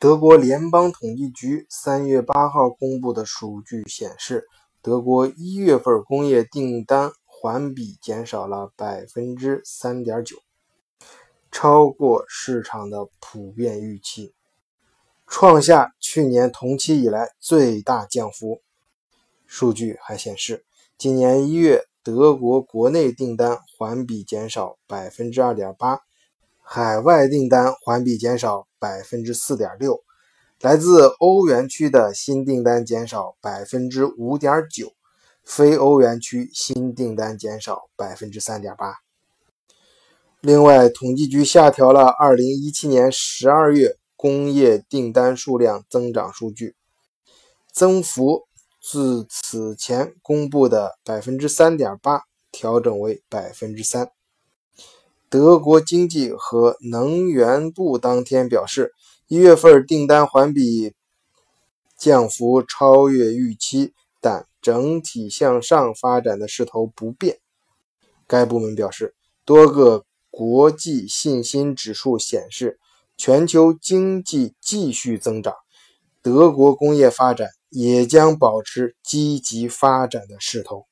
德国联邦统计局三月八号公布的数据显示，德国一月份工业订单环比减少了百分之三点九，超过市场的普遍预期，创下去年同期以来最大降幅。数据还显示，今年一月德国国内订单环比减少百分之二点八。海外订单环比减少百分之四点六，来自欧元区的新订单减少百分之五点九，非欧元区新订单减少百分之三点八。另外，统计局下调了二零一七年十二月工业订单数量增长数据，增幅自此前公布的百分之三点八调整为百分之三。德国经济和能源部当天表示，一月份订单环比降幅超越预期，但整体向上发展的势头不变。该部门表示，多个国际信心指数显示，全球经济继续增长，德国工业发展也将保持积极发展的势头。